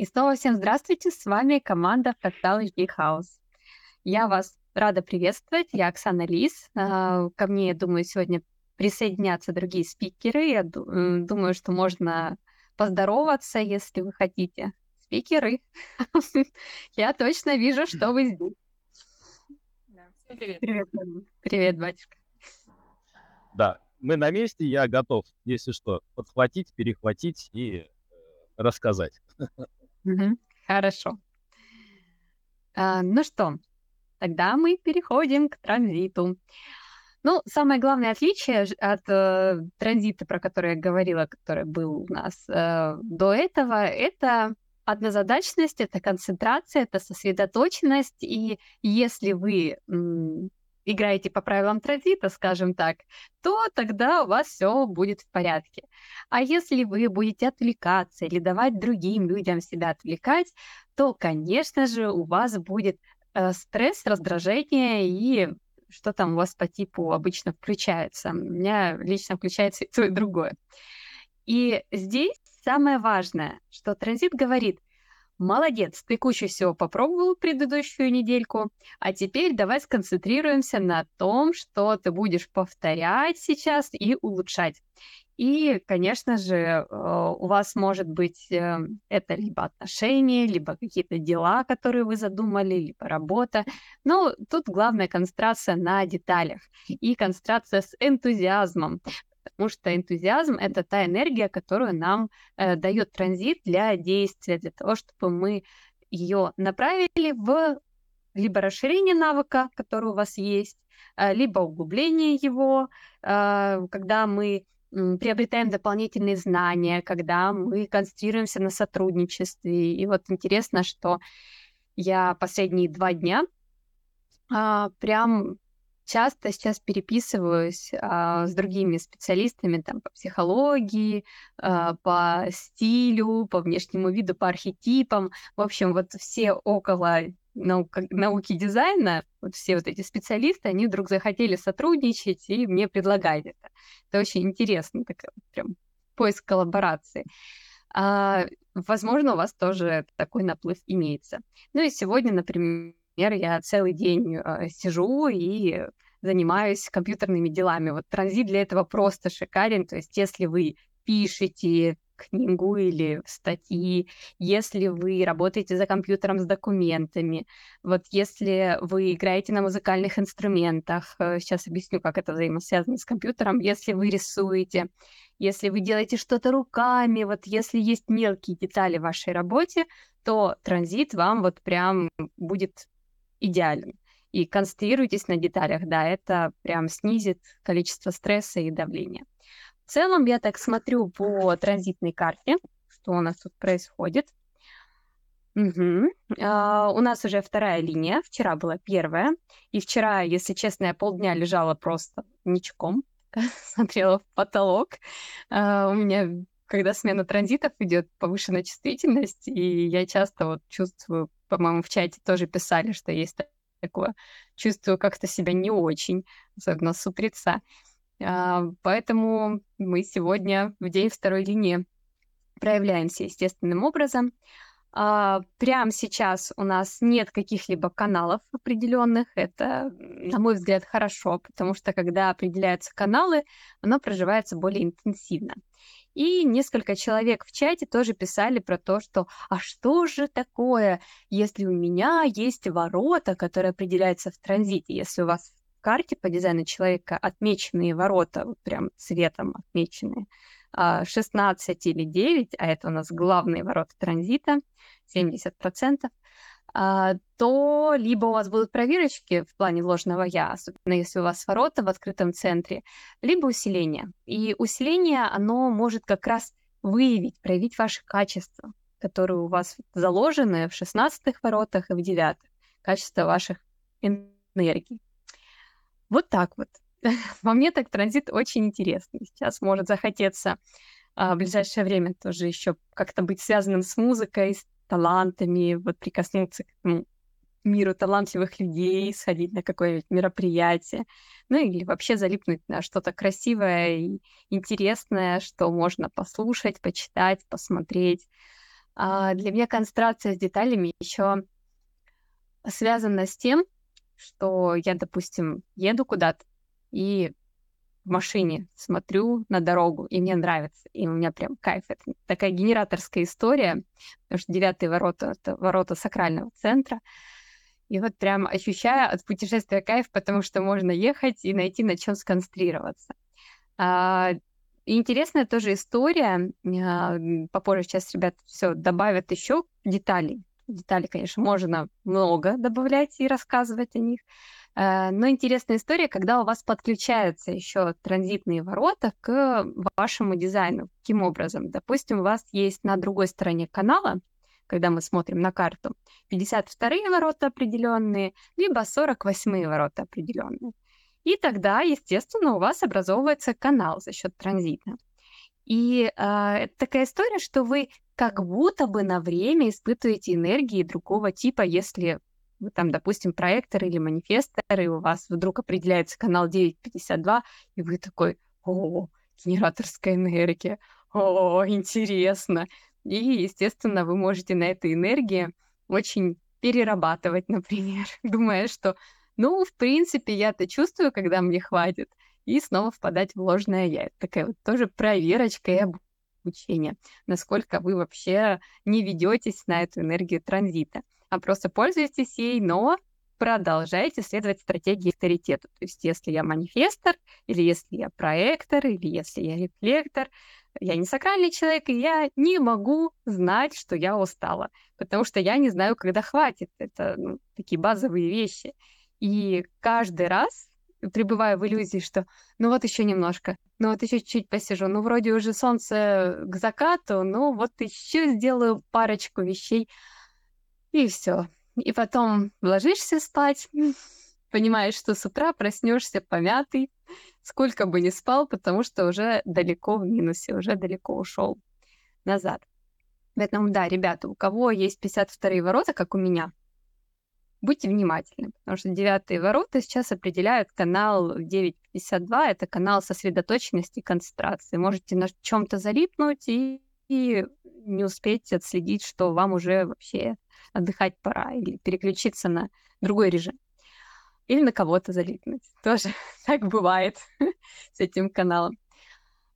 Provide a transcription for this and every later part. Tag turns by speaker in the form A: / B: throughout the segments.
A: И снова всем здравствуйте, с вами команда Fractal HD House. Я вас рада приветствовать, я Оксана Лис. А, ко мне, я думаю, сегодня присоединятся другие спикеры. Я думаю, что можно поздороваться, если вы хотите. Спикеры, я точно вижу, что вы здесь.
B: Привет.
A: Привет, Привет, батюшка.
B: Да, мы на месте, я готов, если что, подхватить, перехватить и э, рассказать.
A: Хорошо. А, ну что, тогда мы переходим к транзиту. Ну, самое главное отличие от э, транзита, про который я говорила, который был у нас э, до этого, это однозадачность, это концентрация, это сосредоточенность. И если вы играете по правилам транзита, скажем так, то тогда у вас все будет в порядке. А если вы будете отвлекаться или давать другим людям себя отвлекать, то, конечно же, у вас будет э, стресс, раздражение и что там у вас по типу обычно включается. У меня лично включается и то, и другое. И здесь самое важное, что транзит говорит, Молодец, ты кучу всего попробовал предыдущую недельку, а теперь давай сконцентрируемся на том, что ты будешь повторять сейчас и улучшать. И, конечно же, э, у вас может быть э, это либо отношения, либо какие-то дела, которые вы задумали, либо работа. Но тут главная концентрация на деталях и концентрация с энтузиазмом потому что энтузиазм — это та энергия, которую нам э, дает транзит для действия, для того, чтобы мы ее направили в либо расширение навыка, который у вас есть, либо углубление его, когда мы приобретаем дополнительные знания, когда мы концентрируемся на сотрудничестве. И вот интересно, что я последние два дня а, прям часто сейчас переписываюсь а, с другими специалистами там, по психологии, а, по стилю, по внешнему виду, по архетипам. В общем, вот все около наук, науки дизайна, вот все вот эти специалисты, они вдруг захотели сотрудничать и мне предлагать это. Это очень интересно, так, прям поиск коллаборации. А, возможно, у вас тоже такой наплыв имеется. Ну и сегодня, например, я целый день э, сижу и занимаюсь компьютерными делами. Вот транзит для этого просто шикарен. То есть если вы пишете книгу или статьи, если вы работаете за компьютером с документами, вот если вы играете на музыкальных инструментах, э, сейчас объясню, как это взаимосвязано с компьютером, если вы рисуете, если вы делаете что-то руками, вот если есть мелкие детали в вашей работе, то транзит вам вот прям будет идеален. И концентрируйтесь на деталях, да, это прям снизит количество стресса и давления. В целом, я так смотрю по транзитной карте, что у нас тут происходит. Угу. А, у нас уже вторая линия, вчера была первая, и вчера, если честно, я полдня лежала просто ничком, смотрела в потолок. А, у меня, когда смена транзитов идет, повышенная чувствительность, и я часто вот чувствую по-моему, в чате тоже писали, что есть такое. Чувствую как-то себя не очень, особенно с утреца. А, поэтому мы сегодня в день второй линии проявляемся естественным образом. А, прямо сейчас у нас нет каких-либо каналов определенных. Это, на мой взгляд, хорошо, потому что когда определяются каналы, оно проживается более интенсивно. И несколько человек в чате тоже писали про то, что «а что же такое, если у меня есть ворота, которые определяются в транзите, если у вас карте по дизайну человека отмеченные ворота, прям цветом отмеченные, 16 а, или 9, а это у нас главные ворота транзита, 70%, а, то либо у вас будут проверочки в плане ложного «я», особенно если у вас ворота в открытом центре, либо усиление. И усиление, оно может как раз выявить, проявить ваши качества, которые у вас заложены в 16 воротах и в 9 качества ваших энергий. Вот так вот. Во мне так транзит очень интересный. Сейчас может захотеться а, в ближайшее время тоже еще как-то быть связанным с музыкой, с талантами, вот прикоснуться к ну, миру талантливых людей, сходить на какое-нибудь мероприятие, ну или вообще залипнуть на что-то красивое и интересное, что можно послушать, почитать, посмотреть. А для меня концентрация с деталями еще связана с тем, что я, допустим, еду куда-то и в машине смотрю на дорогу, и мне нравится, и у меня прям кайф. Это такая генераторская история, потому что девятые ворота — это ворота сакрального центра. И вот прям ощущаю от путешествия кайф, потому что можно ехать и найти на чем сконцентрироваться. А, интересная тоже история. А, попозже сейчас ребят все добавят еще деталей. Деталей, конечно, можно много добавлять и рассказывать о них. А, но интересная история, когда у вас подключаются еще транзитные ворота к вашему дизайну. Каким образом? Допустим, у вас есть на другой стороне канала когда мы смотрим на карту, 52-е ворота определенные, либо 48-е ворота определенные. И тогда, естественно, у вас образовывается канал за счет транзита. И э, это такая история, что вы как будто бы на время испытываете энергии другого типа, если вы там, допустим, проектор или манифестор, и у вас вдруг определяется канал 952, и вы такой, о, генераторская энергия, о, интересно. И, естественно, вы можете на этой энергии очень перерабатывать, например, думая, что, ну, в принципе, я-то чувствую, когда мне хватит, и снова впадать в ложное я. Это такая вот тоже проверочка и обучение, насколько вы вообще не ведетесь на эту энергию транзита, а просто пользуетесь ей, но продолжаете следовать стратегии авторитета. То есть если я манифестор, или если я проектор, или если я рефлектор, я не сакральный человек, и я не могу знать, что я устала, потому что я не знаю, когда хватит. Это ну, такие базовые вещи. И каждый раз пребываю в иллюзии, что ну вот еще немножко, ну вот еще чуть-чуть посижу, ну вроде уже солнце к закату, ну вот еще сделаю парочку вещей, и все. И потом ложишься спать, понимаешь, что с утра проснешься помятый, сколько бы ни спал, потому что уже далеко в минусе, уже далеко ушел назад. Поэтому, да, ребята, у кого есть 52 ворота, как у меня, будьте внимательны, потому что девятые ворота сейчас определяют канал 952, это канал сосредоточенности и концентрации. Можете на чем-то залипнуть и, и не успеть отследить, что вам уже вообще отдыхать пора, или переключиться на другой режим или на кого-то залипнуть. Тоже так бывает с этим каналом.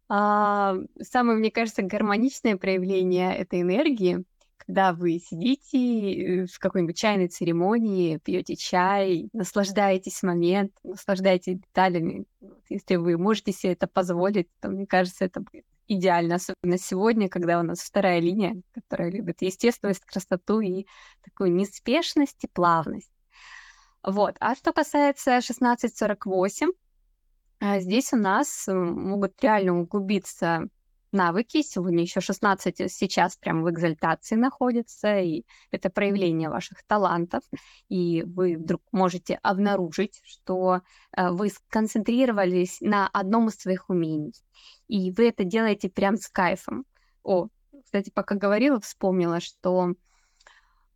A: А, самое, мне кажется, гармоничное проявление этой энергии, когда вы сидите э, в какой-нибудь чайной церемонии, пьете чай, наслаждаетесь моментом, наслаждаетесь деталями. Если вы можете себе это позволить, то, мне кажется, это будет идеально, особенно сегодня, когда у нас вторая линия, которая любит естественность, красоту и такую неспешность и плавность. Вот. А что касается 1648, а, здесь у нас могут реально углубиться навыки. Сегодня еще 16 сейчас прям в экзальтации находится, и это проявление ваших талантов. И вы вдруг можете обнаружить, что а, вы сконцентрировались на одном из своих умений. И вы это делаете прям с кайфом. О, кстати, пока говорила, вспомнила, что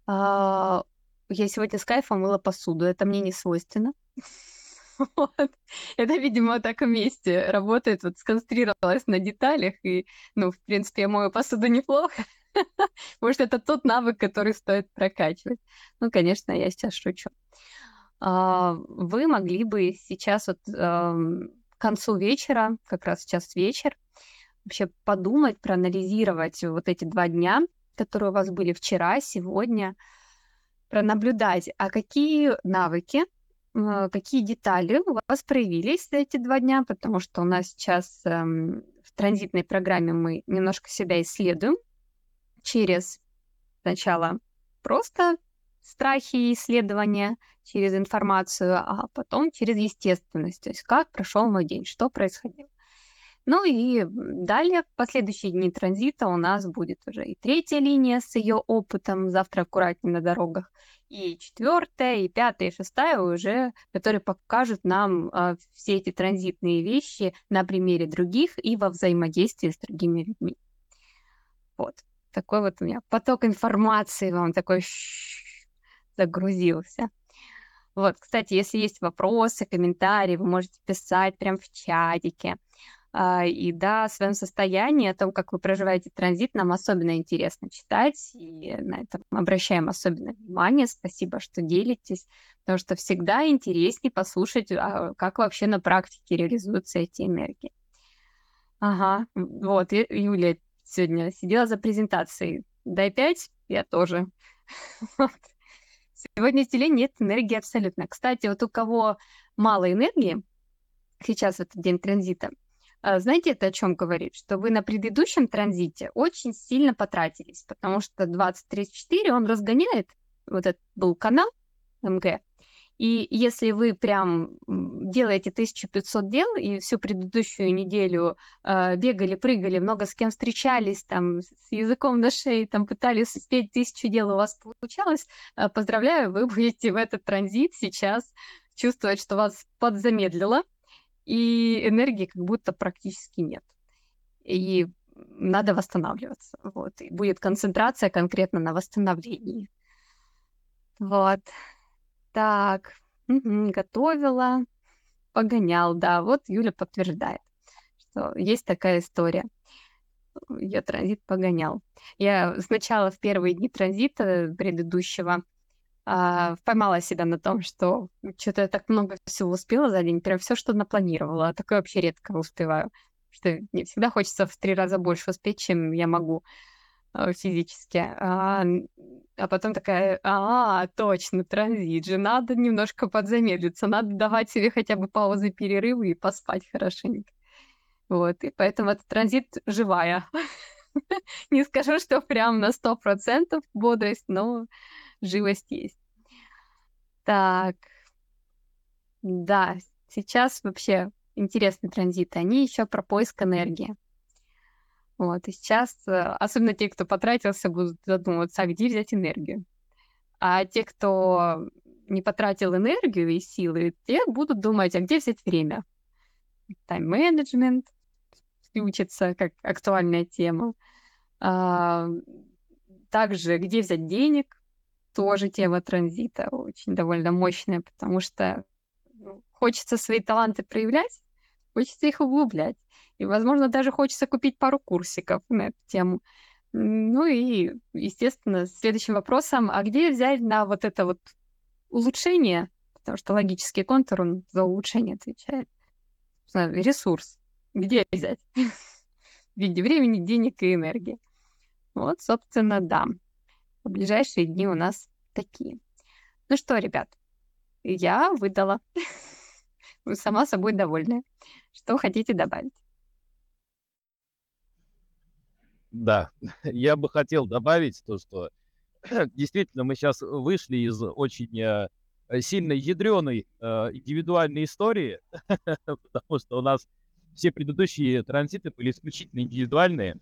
A: а, я сегодня с кайфом мыла посуду. Это мне не свойственно. Вот. Это, видимо, так вместе работает. Вот сконцентрировалась на деталях. И, ну, в принципе, я мою посуду неплохо. Может, это тот навык, который стоит прокачивать. Ну, конечно, я сейчас шучу. А, вы могли бы сейчас вот к концу вечера, как раз сейчас вечер, вообще подумать, проанализировать вот эти два дня, которые у вас были вчера, сегодня, пронаблюдать, а какие навыки, какие детали у вас проявились за эти два дня, потому что у нас сейчас эм, в транзитной программе мы немножко себя исследуем через сначала просто страхи и исследования, через информацию, а потом через естественность, то есть как прошел мой день, что происходило. Ну и далее, в последующие дни транзита у нас будет уже и третья линия с ее опытом, завтра аккуратнее на дорогах, и четвертая, и пятая, и шестая уже, которые покажут нам э, все эти транзитные вещи на примере других и во взаимодействии с другими людьми. Вот. Такой вот у меня поток информации вам такой загрузился. Вот, кстати, если есть вопросы, комментарии, вы можете писать прямо в чатике. А, и да, о своем состоянии, о том, как вы проживаете транзит, нам особенно интересно читать, и на это обращаем особенно внимание. Спасибо, что делитесь, потому что всегда интереснее послушать, а, как вообще на практике реализуются эти энергии. Ага, вот, Юлия сегодня сидела за презентацией. Дай пять, я тоже. Сегодня в теле нет энергии абсолютно. Кстати, вот у кого мало энергии, сейчас в этот день транзита, знаете, это о чем говорит? Что вы на предыдущем транзите очень сильно потратились, потому что 2034 он разгоняет, вот этот был канал МГ, и если вы прям делаете 1500 дел и всю предыдущую неделю э, бегали, прыгали, много с кем встречались, там, с языком на шее, там, пытались успеть тысячу дел, у вас получалось, э, поздравляю, вы будете в этот транзит сейчас чувствовать, что вас подзамедлило, и энергии как будто практически нет. И надо восстанавливаться. Вот. И будет концентрация конкретно на восстановлении. Вот. Так, угу, готовила, погонял, да. Вот Юля подтверждает, что есть такая история. Ее транзит погонял. Я сначала в первые дни транзита предыдущего а, поймала себя на том, что что-то я так много всего успела за день, прям все, что напланировала. А такое вообще редко успеваю. Что не всегда хочется в три раза больше успеть, чем я могу э, физически. А, а потом такая, а, точно, транзит же, надо немножко подзамедлиться, надо давать себе хотя бы паузы, перерывы и поспать хорошенько. Вот, и поэтому этот транзит живая. Не скажу, что прям на сто процентов бодрость, но живость есть. Так, да, сейчас вообще интересный транзит. Они еще про поиск энергии. Вот, и сейчас, э, особенно те, кто потратился, будут задумываться, а где взять энергию. А те, кто не потратил энергию и силы, те будут думать, а где взять время. Тайм-менеджмент включится как актуальная тема. А, также, где взять денег, тоже тема транзита очень довольно мощная, потому что ну, хочется свои таланты проявлять, хочется их углублять. И, возможно, даже хочется купить пару курсиков на эту тему. Ну и, естественно, следующим вопросом, а где взять на вот это вот улучшение, потому что логический контур, он за улучшение отвечает. Ресурс. Где взять? В виде времени, денег и энергии. Вот, собственно, да ближайшие дни у нас такие. Ну что, ребят, я выдала. Вы сама собой довольны. Что хотите добавить?
B: Да, я бы хотел добавить то, что действительно мы сейчас вышли из очень э, сильной ядреной э, индивидуальной истории, потому что у нас все предыдущие транзиты были исключительно индивидуальные.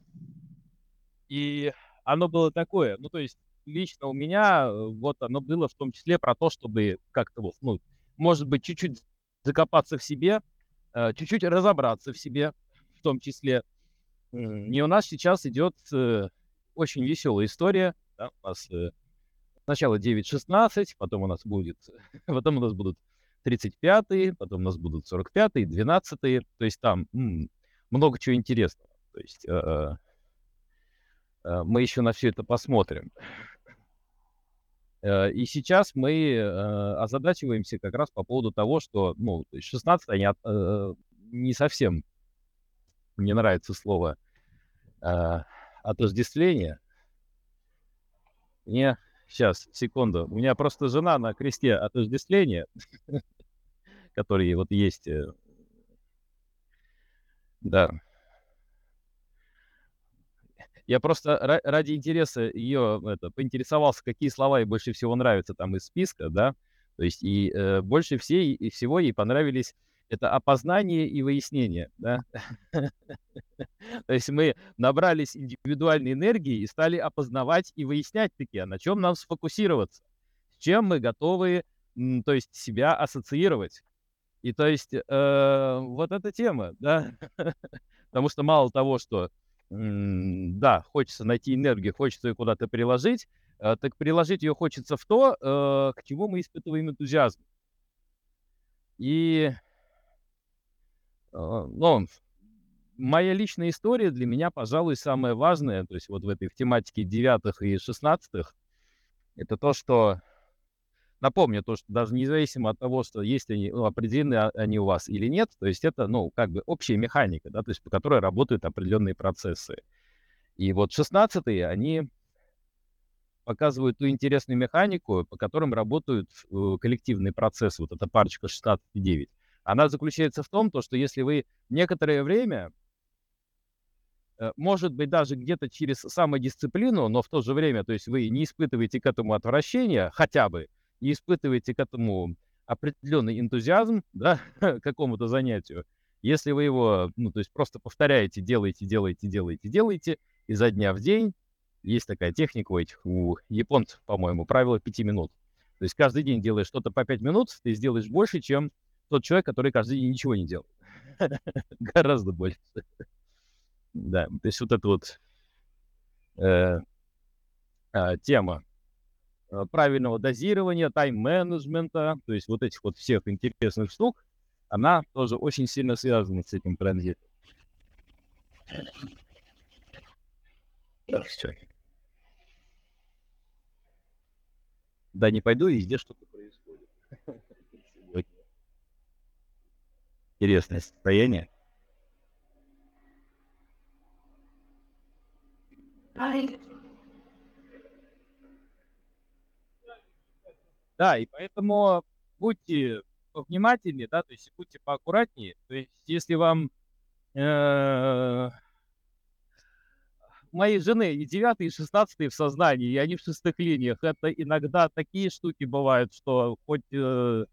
B: И оно было такое, ну то есть лично у меня э, вот оно было в том числе про то, чтобы как-то вот, ну, может быть, чуть-чуть закопаться в себе, э, чуть-чуть разобраться в себе в том числе. И у нас сейчас идет э, очень веселая история. Да? У нас сначала 9-16, потом у нас будет, потом у нас будут 35-е, потом у нас будут 45-е, 12-е. То есть там м- много чего интересного. То есть мы еще на все это посмотрим. Э, и сейчас мы э, озадачиваемся как раз по поводу того, что, ну, 16 они от, э, не совсем, мне нравится слово, отождествление. Мне, сейчас, секунду, у меня просто жена на кресте отождествления, который вот есть, да, я просто ради интереса ее это, поинтересовался, какие слова ей больше всего нравятся там из списка, да. То есть и э, больше всей, и всего ей понравились это опознание и выяснение, да. То есть мы набрались индивидуальной энергии и стали опознавать и выяснять таки, а на чем нам сфокусироваться, с чем мы готовы, то есть себя ассоциировать. И то есть э, вот эта тема, да, потому что мало того, что да, хочется найти энергию, хочется ее куда-то приложить, э, так приложить ее хочется в то, э, к чему мы испытываем энтузиазм. И, э, ну, моя личная история для меня, пожалуй, самая важная, то есть вот в этой в тематике девятых и шестнадцатых, это то, что напомню, то, что даже независимо от того, что есть они, ну, определены они у вас или нет, то есть это, ну, как бы общая механика, да, то есть по которой работают определенные процессы. И вот шестнадцатые, они показывают ту интересную механику, по которым работают э, коллективные процессы, вот эта парочка 16 и 9. Она заключается в том, то, что если вы некоторое время, э, может быть, даже где-то через самодисциплину, но в то же время, то есть вы не испытываете к этому отвращения, хотя бы, не испытываете к этому определенный энтузиазм, да, к какому-то занятию, если вы его, ну, то есть просто повторяете, делаете, делаете, делаете, делаете, изо дня в день, есть такая техника у этих, у японцев, по-моему, правило 5 минут. То есть каждый день делаешь что-то по 5 минут, ты сделаешь больше, чем тот человек, который каждый день ничего не делает. Гораздо больше. Да, то есть вот эта вот э, э, тема правильного дозирования, тайм-менеджмента, то есть вот этих вот всех интересных штук, она тоже очень сильно связана с этим транзитом. Так, все. Да, не пойду, и везде что-то происходит. Интересное состояние. Да, и поэтому будьте внимательнее, да, то есть будьте поаккуратнее. То есть если вам э, моей жены и девятый, и шестнадцатый в сознании, и они в шестых линиях. Это иногда такие штуки бывают, что хоть, э,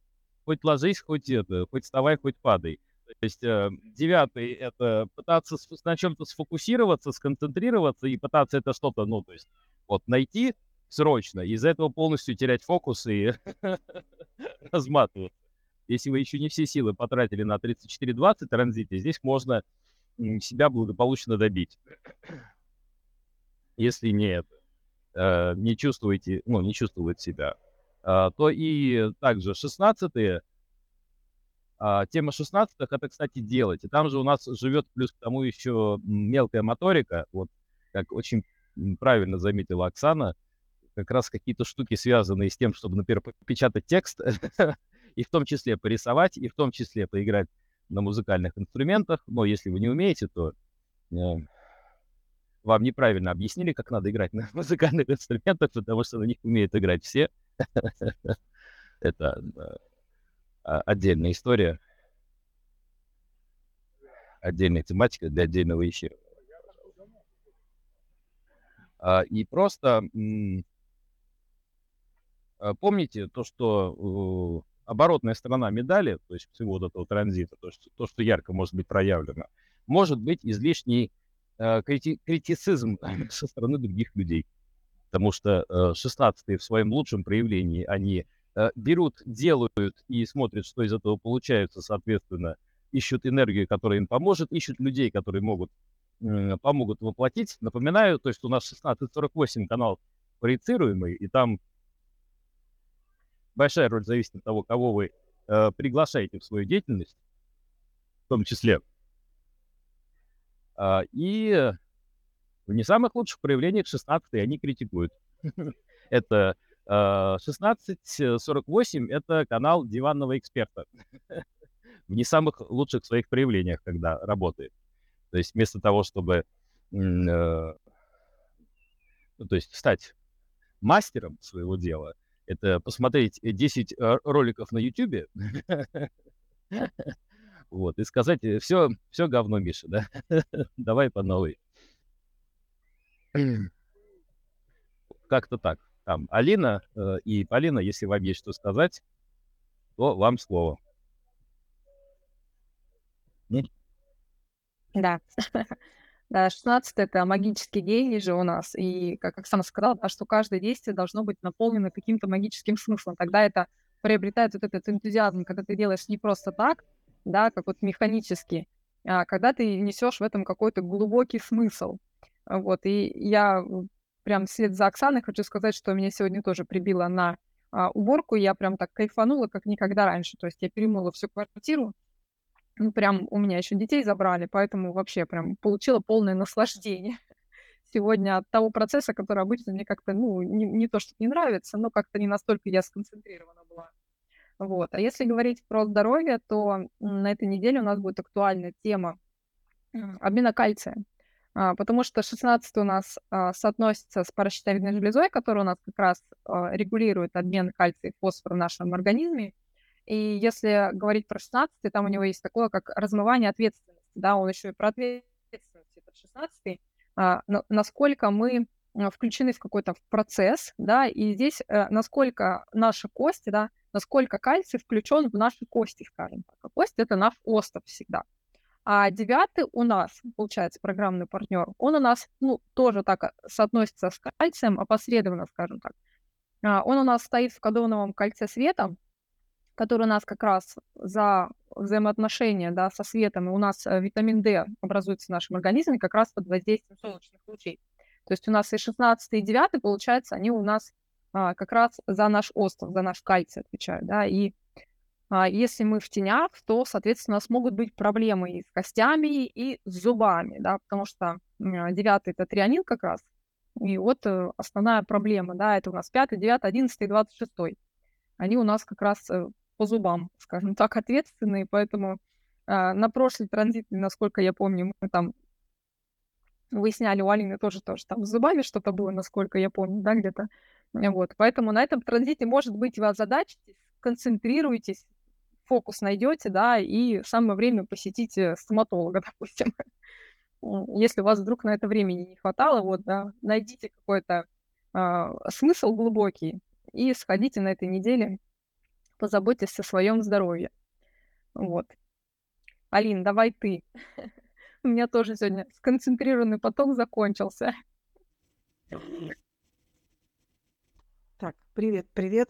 B: хоть ложись, хоть это, хоть вставай, хоть падай. То есть э, девятый — это пытаться на чем-то сфокусироваться, сконцентрироваться и пытаться это что-то, ну, то есть вот найти срочно, из-за этого полностью терять фокус и разматываться. Если вы еще не все силы потратили на 34-20 транзите, здесь можно себя благополучно добить если не это, э, не чувствуете, ну, не чувствует себя, э, то и также 16-е, э, тема 16-х это, кстати, делать. И там же у нас живет плюс к тому еще мелкая моторика, вот как очень правильно заметила Оксана, как раз какие-то штуки, связанные с тем, чтобы, например, попечатать текст, и в том числе порисовать, и в том числе поиграть на музыкальных инструментах. Но если вы не умеете, то э, вам неправильно объяснили, как надо играть на музыкальных инструментах, потому что на них умеют играть все. Это а, отдельная история, отдельная тематика для отдельного эфира. А, и просто помните то, что оборотная сторона медали, то есть всего вот этого транзита, то, что, то, что ярко может быть проявлено, может быть излишней Э, крити критицизм со стороны других людей. Потому что э, 16 в своем лучшем проявлении они э, берут, делают и смотрят, что из этого получается, соответственно, ищут энергию, которая им поможет, ищут людей, которые могут помогут воплотить. Напоминаю, то есть у нас 1648 канал проецируемый, и там большая роль зависит от того, кого вы э, приглашаете в свою деятельность, в том числе а, и в не самых лучших проявлениях 16 они критикуют. Это 1648 — это канал диванного эксперта. В не самых лучших своих проявлениях, когда работает. То есть вместо того, чтобы э, ну, то есть стать мастером своего дела, это посмотреть 10 э, роликов на YouTube, Вот, и сказать, все, э, все говно, Миша, да? Давай по новой. Как-то так. Там, Алина э, и Полина, если вам есть что сказать, то вам слово.
C: Да. Да, 16 это магический гений же у нас. И, как Оксана сказала, да, что каждое действие должно быть наполнено каким-то магическим смыслом. Тогда это приобретает вот этот энтузиазм, когда ты делаешь не просто так, да, как вот механически, а когда ты несешь в этом какой-то глубокий смысл. Вот, и я прям вслед за Оксаной хочу сказать, что меня сегодня тоже прибило на а, уборку, я прям так кайфанула, как никогда раньше. То есть я перемыла всю квартиру, Ну, прям у меня еще детей забрали, поэтому вообще прям получила полное наслаждение сегодня от того процесса, который обычно мне как-то, ну, не, не то, что не нравится, но как-то не настолько я сконцентрирована была. Вот. А если говорить про здоровье, то на этой неделе у нас будет актуальная тема обмена кальция. А, потому что 16 у нас а, соотносится с паращитовидной железой, которая у нас как раз а, регулирует обмен кальция и фосфора в нашем организме. И если говорить про 16 там у него есть такое, как размывание ответственности. Да, он еще и про ответственность, это 16 а, насколько мы включены в какой-то процесс, да, и здесь э, насколько наши кости, да, насколько кальций включен в наши кости, скажем так. А кость это наш остров всегда. А девятый у нас, получается, программный партнер, он у нас, ну, тоже так а, соотносится с кальцием, опосредованно, скажем так. А, он у нас стоит в кадоновом кольце света, который у нас как раз за взаимоотношения да, со светом, и у нас э, витамин D образуется в нашем организме как раз под воздействием солнечных лучей. То есть у нас и 16 и 9, получается, они у нас а, как раз за наш остров, за наш кальций отвечают, да, и а, если мы в тенях, то, соответственно, у нас могут быть проблемы и с костями, и с зубами, да, потому что девятый это трианин как раз, и вот э, основная проблема, да, это у нас пятый, девятый, одиннадцатый, двадцать шестой. Они у нас как раз э, по зубам, скажем так, ответственные, поэтому а, на прошлый транзит, насколько я помню, мы там выясняли у Алины тоже, тоже там с зубами что-то было, насколько я помню, да, где-то. Вот, поэтому на этом транзите, может быть, вы озадачитесь, концентрируйтесь, фокус найдете, да, и самое время посетите стоматолога, допустим. Если у вас вдруг на это времени не хватало, вот, да, найдите какой-то э, смысл глубокий и сходите на этой неделе позаботьтесь о своем здоровье. Вот. Алин, давай ты. У меня тоже сегодня сконцентрированный поток закончился.
D: Так, привет, привет.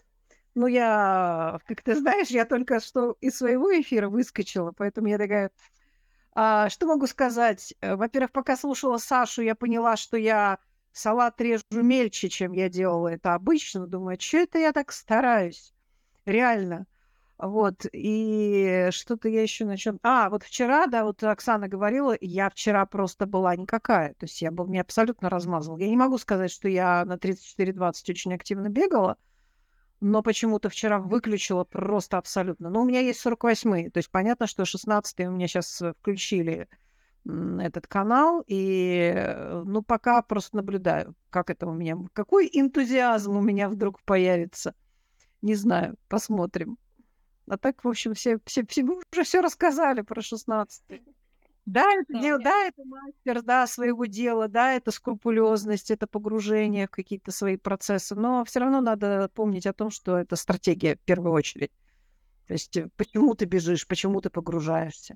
D: Ну, я, как ты знаешь, я только что из своего эфира выскочила, поэтому я такая... А, что могу сказать? Э, во-первых, пока слушала Сашу, я поняла, что я салат режу мельче, чем я делала это обычно. Думаю, что это я так стараюсь? Реально. Вот, и что-то я еще начал. А, вот вчера, да, вот Оксана говорила, я вчера просто была никакая. То есть я был, меня абсолютно размазал. Я не могу сказать, что я на 34-20 очень активно бегала, но почему-то вчера выключила просто абсолютно. Но у меня есть 48-е, то есть понятно, что 16-е у меня сейчас включили этот канал, и, э, ну, пока просто наблюдаю, как это у меня, какой энтузиазм у меня вдруг появится. Не знаю, посмотрим. А так, в общем, все, все, все вы уже все рассказали про 16 да, это, дел, да, это мастер, да, своего дела, да, это скрупулезность, это погружение в какие-то свои процессы, но все равно надо помнить о том, что это стратегия в первую очередь. То есть э, почему ты бежишь, почему ты погружаешься.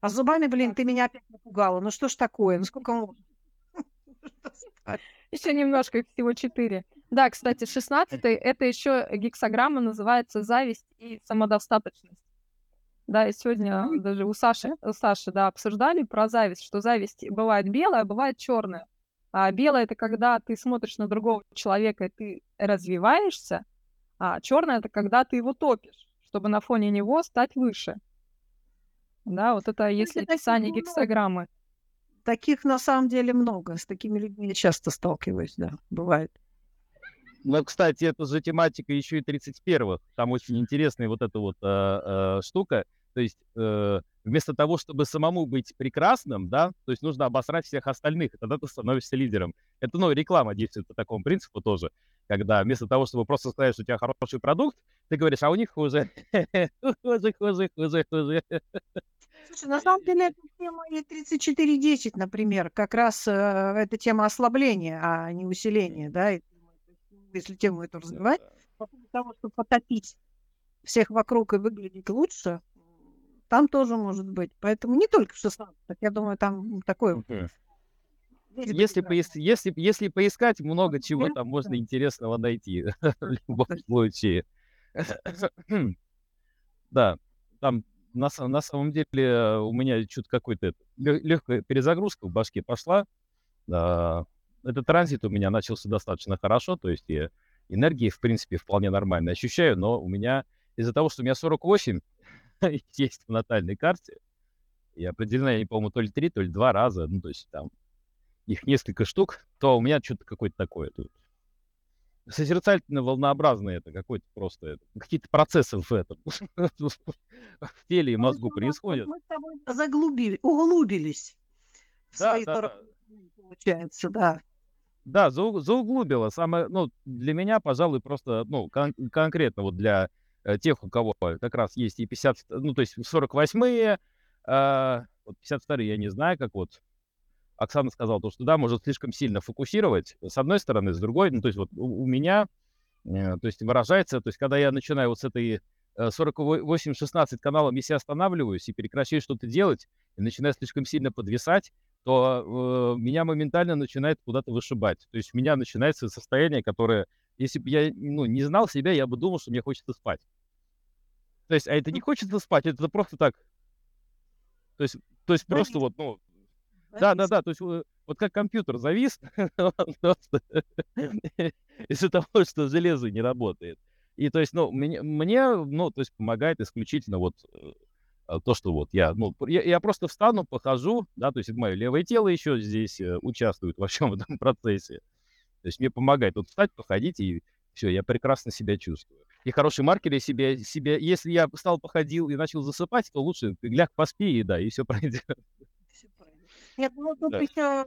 D: А с зубами, блин, ты меня опять напугала. Ну что ж такое? Ну сколько можно?
C: Еще немножко, всего четыре. Да, кстати, 16 это еще гексограмма называется зависть и самодостаточность. Да, и сегодня даже у Саши, у Саши, да, обсуждали про зависть, что зависть бывает белая, а бывает черная. А белая это когда ты смотришь на другого человека, и ты развиваешься, а черная это когда ты его топишь, чтобы на фоне него стать выше. Да, вот это если описание гексограммы.
D: Таких на самом деле много. С такими людьми я часто сталкиваюсь, да, бывает.
B: Ну, кстати, это же тематика еще и 31-х. Там очень интересная вот эта вот э, э, штука. То есть э, вместо того, чтобы самому быть прекрасным, да, то есть нужно обосрать всех остальных, и тогда ты становишься лидером. Это, ну, реклама действует по такому принципу тоже, когда вместо того, чтобы просто сказать, что у тебя хороший продукт, ты говоришь, а у них хуже, хуже, хуже, хуже, хуже.
D: Слушай, на самом деле, эта тема и 3410, например, как раз э, это тема ослабления, а не усиления, да, и, если тему эту развивать, по поводу того, чтобы потопить всех вокруг и выглядеть лучше, там тоже может быть. Поэтому не только в 16, я думаю, там такой... Okay.
B: Если, поис... если, если поискать, много чего там можно интересного найти в любом случае. Да, там на, на самом деле у меня чуть какой-то легкая перезагрузка в башке пошла. Этот транзит у меня начался достаточно хорошо, то есть я энергии, в принципе, вполне нормально ощущаю, но у меня из-за того, что у меня 48 есть в натальной карте, и определено, я не помню, то ли три, то ли два раза, ну, то есть там их несколько штук, то у меня что-то какое-то такое тут. Созерцательно волнообразное это какой-то просто какие-то процессы в этом в теле и мозгу происходят.
D: Мы с тобой заглубили, углубились в свои
B: да,
D: 40
B: да.
D: получается, да.
B: Да, зау- зауглубило. Самое, ну, для меня, пожалуй, просто, ну, кон- конкретно вот для э, тех, у кого как раз есть и 50, ну, то есть 48-е, а, вот 52-е я не знаю, как вот Оксана сказала, то, что да, может слишком сильно фокусировать, с одной стороны, с другой, ну, то есть вот у, у меня, э, то есть выражается, то есть когда я начинаю вот с этой э, 48-16 каналом, если останавливаюсь и прекращаю что-то делать, и начинаю слишком сильно подвисать, то э, меня моментально начинает куда-то вышибать. То есть у меня начинается состояние, которое, если бы я ну, не знал себя, я бы думал, что мне хочется спать. То есть, а это не хочется спать, это просто так. То есть, то есть просто вот, ну, да, да, да, то есть э, вот как компьютер завис, просто из-за того, что железо не работает. И то есть, ну, мне, мне, ну, то есть помогает исключительно вот э, то, что вот я, ну, я, я просто встану, похожу, да, то есть мое левое тело еще здесь э, участвует во всем этом процессе. То есть мне помогает вот встать, походить, и все, я прекрасно себя чувствую. И хороший маркер я себе, себе, если я встал, походил и начал засыпать, то лучше ляг, поспи, и да, и все пройдет.
D: Нет, ну тут
B: Да.
D: еще,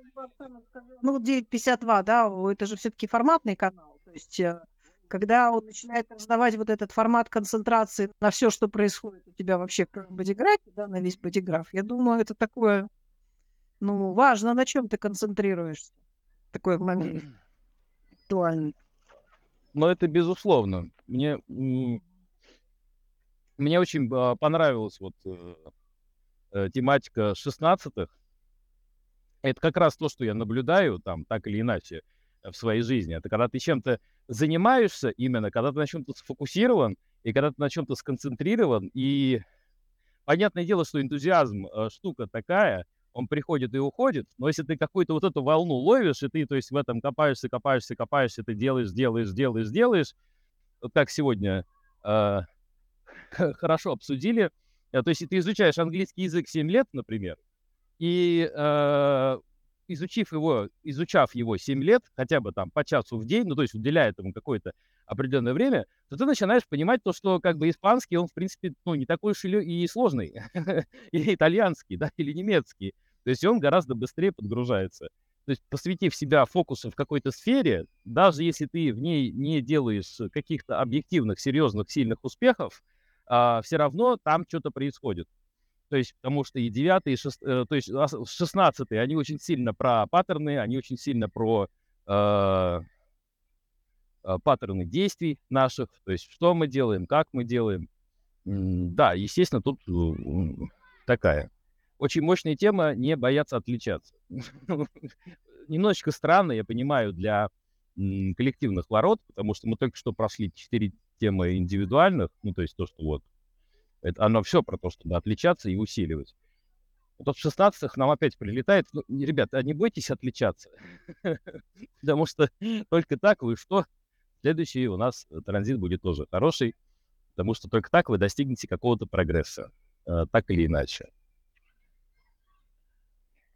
D: ну 9.52, да, это же все-таки форматный канал. То есть, э, когда он начинает раздавать вот этот формат концентрации на все, что происходит у тебя вообще в бодиграфе, да, на весь бодиграф, я думаю, это такое, ну, важно, на чем ты концентрируешься. Такой момент актуальный.
B: Но это безусловно. Мне, мне очень а, понравилась вот э, э, тематика 16-х. Это как раз то, что я наблюдаю там так или иначе в своей жизни. Это когда ты чем-то занимаешься именно, когда ты на чем-то сфокусирован, и когда ты на чем-то сконцентрирован. И понятное дело, что энтузиазм э, штука такая, он приходит и уходит, но если ты какую-то вот эту волну ловишь, и ты, то есть, в этом копаешься, копаешься, копаешься, ты делаешь, делаешь, делаешь, делаешь, вот как сегодня э, хорошо обсудили, э, то есть, ты изучаешь английский язык 7 лет, например, и э, изучив его, изучав его 7 лет, хотя бы там по часу в день, ну, то есть уделяя этому какое-то определенное время, то ты начинаешь понимать то, что как бы испанский, он, в принципе, ну, не такой уж и сложный, или итальянский, да, или немецкий. То есть он гораздо быстрее подгружается. То есть посвятив себя фокусу в какой-то сфере, даже если ты в ней не делаешь каких-то объективных, серьезных, сильных успехов, все равно там что-то происходит. То есть, потому что и 9, и 6, то есть 16 они очень сильно про паттерны, они очень сильно про э, э, паттерны действий наших, то есть что мы делаем, как мы делаем. Да, естественно, тут э, такая очень мощная тема не бояться отличаться. Немножечко странно, я понимаю, для коллективных ворот, потому что мы только что прошли четыре темы индивидуальных, ну, то есть то, что вот, это, оно все про то, чтобы отличаться и усиливать. Вот в 16 нам опять прилетает, ну, а не бойтесь отличаться, потому что только так вы что, следующий у нас транзит будет тоже хороший, потому что только так вы достигнете какого-то прогресса, э, так или иначе.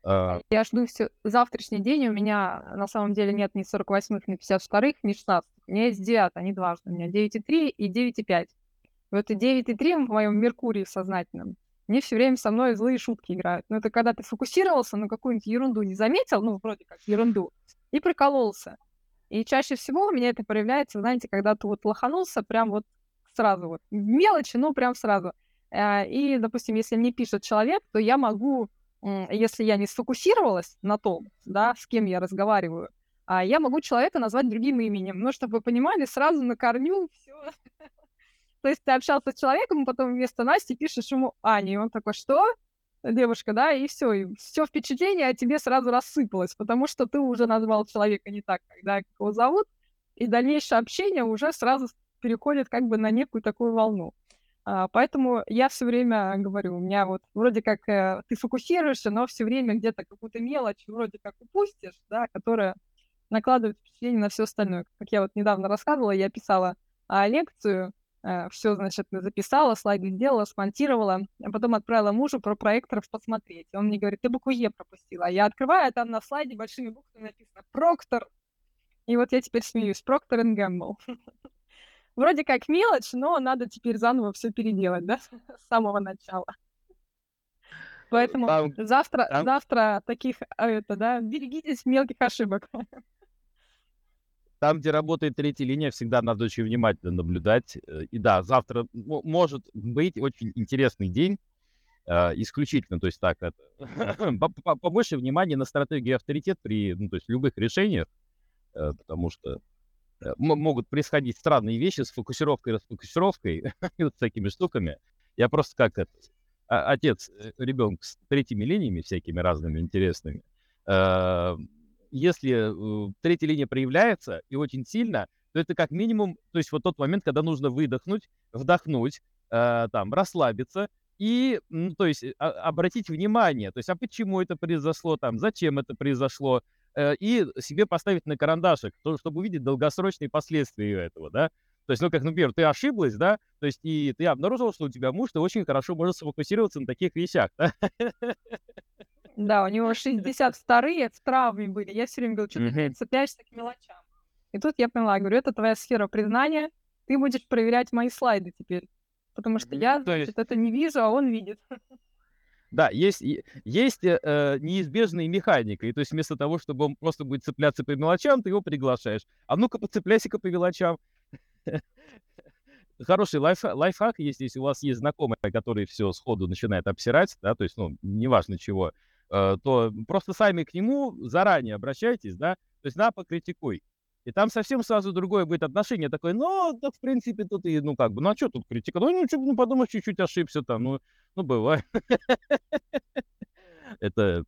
B: А,
C: Я жду все завтрашний день. У меня на самом деле нет ни 48-х, ни 52-х, ни 16 У меня есть 9, они дважды. У меня 9,3 и 9,5. Вот и 9,3 в моем Меркурии сознательном. Мне все время со мной злые шутки играют. Но это когда ты фокусировался на какую-нибудь ерунду, не заметил, ну, вроде как ерунду, и прикололся. И чаще всего у меня это проявляется, знаете, когда ты вот лоханулся прям вот сразу вот. Мелочи, ну, прям сразу. Э, И, допустим, если мне пишет человек, то я могу если я не сфокусировалась на том, да, с кем я разговариваю, а я могу человека назвать другим именем. Ну, чтобы вы понимали, сразу на корню все. То есть ты общался с человеком, потом вместо Насти пишешь ему Аня, и он такой, что? Девушка, да, и все, и все впечатление о тебе сразу рассыпалось, потому что ты уже назвал человека не так, когда его зовут, и дальнейшее общение уже сразу переходит как бы на некую такую волну. А, Поэтому я все время говорю, у меня вот вроде как э, ты фокусируешься, но все время где-то какую-то мелочь вроде как упустишь, да, которая накладывает впечатление на все остальное. Как я вот недавно рассказывала, я писала а, лекцию, все, значит, записала, слайды сделала, смонтировала, а потом отправила мужу про проекторов посмотреть. Он мне говорит, ты букву Е пропустила. А я открываю, а там на слайде большими буквами написано «Проктор». И вот я теперь смеюсь. Проктор и Гэмбл. Вроде как мелочь, но надо теперь заново все переделать, да, с самого начала. Поэтому там, завтра, там... завтра таких, а, это, да, берегитесь мелких ошибок.
B: Там, где работает третья линия, всегда надо очень внимательно наблюдать. Э, и да, завтра может быть очень интересный день, э, исключительно, то есть так, это, побольше внимания на стратегию авторитет при, ну, то есть любых решениях, э, потому что могут происходить странные вещи с фокусировкой, расфокусировкой, вот такими штуками. Я просто как это, отец ребенка с третьими линиями всякими разными интересными, если э, третья линия проявляется и очень сильно, то это как минимум, то есть вот тот момент, когда нужно выдохнуть, вдохнуть, э, там, расслабиться и, ну, то есть, а, обратить внимание, то есть, а почему это произошло, там, зачем это произошло, э, и себе поставить на карандашик, то, чтобы увидеть долгосрочные последствия этого, да. То есть, ну, как, например, ты ошиблась, да, то есть, и ты обнаружил, что у тебя муж, ты очень хорошо может сфокусироваться на таких вещах, да?
C: Да, у него 62-е в травме были. Я все время говорю, что ты цепляешься к мелочам. И тут я поняла, говорю, это твоя сфера признания, ты будешь проверять мои слайды теперь. Потому что я, значит, это не вижу, а он видит.
B: Да, есть, есть э, э, неизбежная механика. И то есть вместо того, чтобы он просто будет цепляться по мелочам, ты его приглашаешь. А ну-ка, подцепляйся-ка по мелочам. Хороший лайф, лайфхак есть, если у вас есть знакомый, который все сходу начинает обсирать, да, то есть, ну, неважно чего, то просто сами к нему заранее обращайтесь, да, то есть на, покритикуй. И там совсем сразу другое будет отношение такое, ну, да, в принципе, тут и, ну, как бы, ну, а что тут критика? Ну, что, ну, подумаешь, чуть-чуть ошибся там, ну, ну, бывает. Это,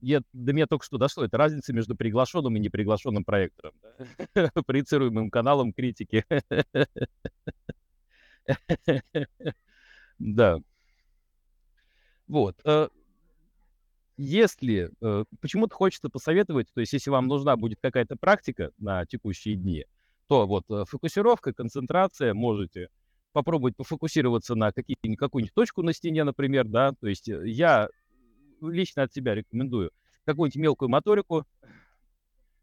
B: я, до меня только что дошло, это разница между приглашенным и неприглашенным проектором, да? проецируемым каналом критики. Да. Вот. Если э, почему-то хочется посоветовать, то есть если вам нужна будет какая-то практика на текущие дни, то вот э, фокусировка, концентрация, можете попробовать пофокусироваться на какую-нибудь точку на стене, например, да, то есть э, я лично от себя рекомендую какую-нибудь мелкую моторику,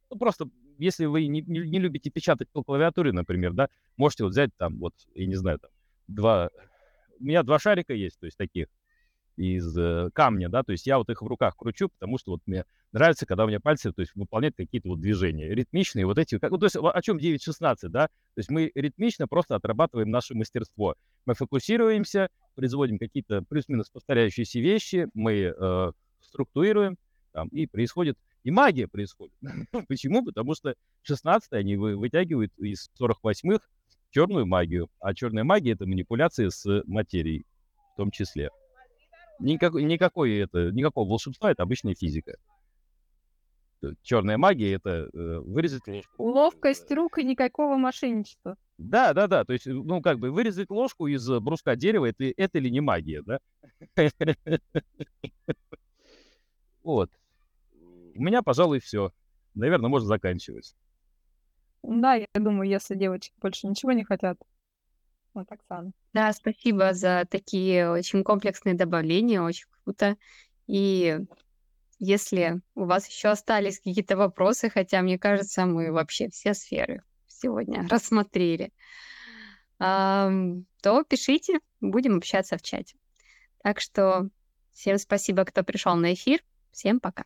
B: ну, просто если вы не, не, не любите печатать по клавиатуре, например, да, можете вот взять там вот, я не знаю, там, два, у меня два шарика есть, то есть таких, из э, камня, да, то есть я вот их в руках кручу, потому что вот мне нравится, когда у меня пальцы, то есть выполняют какие-то вот движения ритмичные, вот эти, как, ну, то есть о чем 9-16, да, то есть мы ритмично просто отрабатываем наше мастерство, мы фокусируемся, производим какие-то плюс-минус повторяющиеся вещи, мы э, структурируем, там, и происходит, и магия происходит. Почему? Потому что 16 они вы, вытягивают из 48-х черную магию, а черная магия — это манипуляция с материей в том числе. Никак, никакой это, никакого волшебства, это обычная физика. Черная магия это э, вырезать ложку.
C: Ловкость рук и никакого мошенничества.
B: Да, да, да. То есть, ну, как бы вырезать ложку из бруска дерева, это, это ли не магия, да? Вот. У меня, пожалуй, все. Наверное, можно заканчивать.
C: Да, я думаю, если девочки больше ничего не хотят, вот, Оксана.
A: Да, спасибо за такие очень комплексные добавления, очень круто. И если у вас еще остались какие-то вопросы, хотя мне кажется, мы вообще все сферы сегодня рассмотрели, то пишите, будем общаться в чате. Так что всем спасибо, кто пришел на эфир. Всем пока.